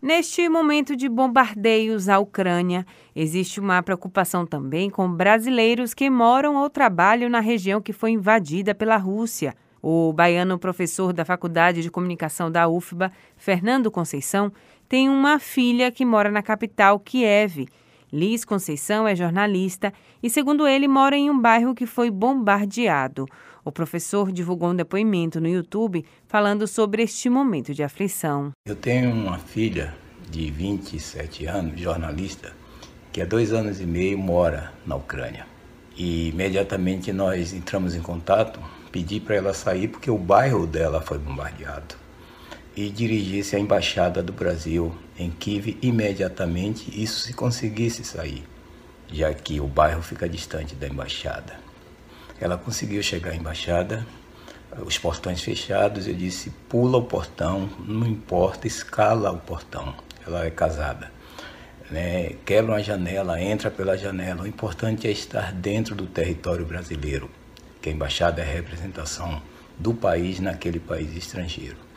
Neste momento de bombardeios à Ucrânia, existe uma preocupação também com brasileiros que moram ou trabalham na região que foi invadida pela Rússia. O baiano professor da Faculdade de Comunicação da UFBA, Fernando Conceição, tem uma filha que mora na capital, Kiev. Liz Conceição é jornalista e, segundo ele, mora em um bairro que foi bombardeado. O professor divulgou um depoimento no YouTube falando sobre este momento de aflição. Eu tenho uma filha de 27 anos, jornalista, que há dois anos e meio mora na Ucrânia. E imediatamente nós entramos em contato, pedi para ela sair porque o bairro dela foi bombardeado e dirigisse à embaixada do Brasil em Kiev imediatamente, isso se conseguisse sair, já que o bairro fica distante da embaixada. Ela conseguiu chegar à embaixada, os portões fechados. Eu disse: pula o portão, não importa, escala o portão. Ela é casada. Né? Quebra uma janela, entra pela janela. O importante é estar dentro do território brasileiro, que a embaixada é a representação do país naquele país estrangeiro.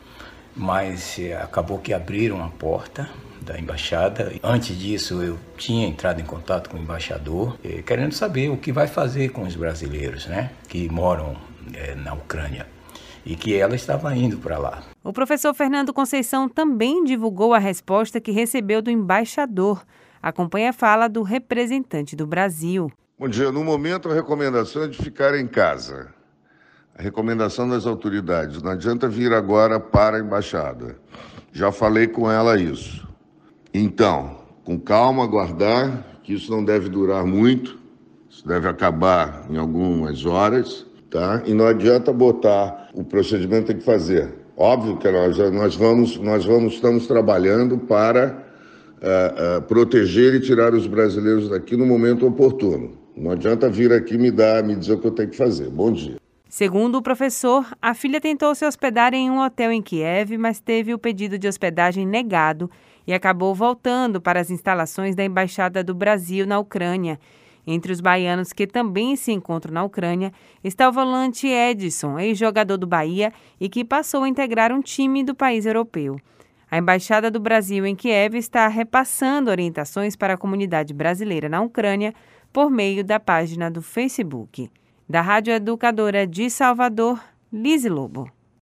Mas eh, acabou que abriram a porta da embaixada. Antes disso, eu tinha entrado em contato com o embaixador, eh, querendo saber o que vai fazer com os brasileiros né, que moram eh, na Ucrânia e que ela estava indo para lá. O professor Fernando Conceição também divulgou a resposta que recebeu do embaixador. Acompanhe a fala do representante do Brasil. Bom dia. No momento, a recomendação é de ficar em casa. A recomendação das autoridades. Não adianta vir agora para a embaixada. Já falei com ela isso. Então, com calma, aguardar, que isso não deve durar muito, isso deve acabar em algumas horas, tá? E não adianta botar o procedimento tem que fazer. Óbvio que nós, nós vamos, nós vamos, estamos trabalhando para uh, uh, proteger e tirar os brasileiros daqui no momento oportuno. Não adianta vir aqui me dar, me dizer o que eu tenho que fazer. Bom dia. Segundo o professor, a filha tentou se hospedar em um hotel em Kiev, mas teve o pedido de hospedagem negado e acabou voltando para as instalações da Embaixada do Brasil na Ucrânia. Entre os baianos que também se encontram na Ucrânia está o volante Edson, ex-jogador do Bahia e que passou a integrar um time do país europeu. A Embaixada do Brasil em Kiev está repassando orientações para a comunidade brasileira na Ucrânia por meio da página do Facebook. Da Rádio Educadora de Salvador, Lise Lobo.